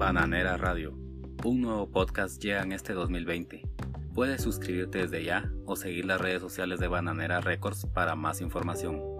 Bananera Radio. Un nuevo podcast llega en este 2020. Puedes suscribirte desde ya o seguir las redes sociales de Bananera Records para más información.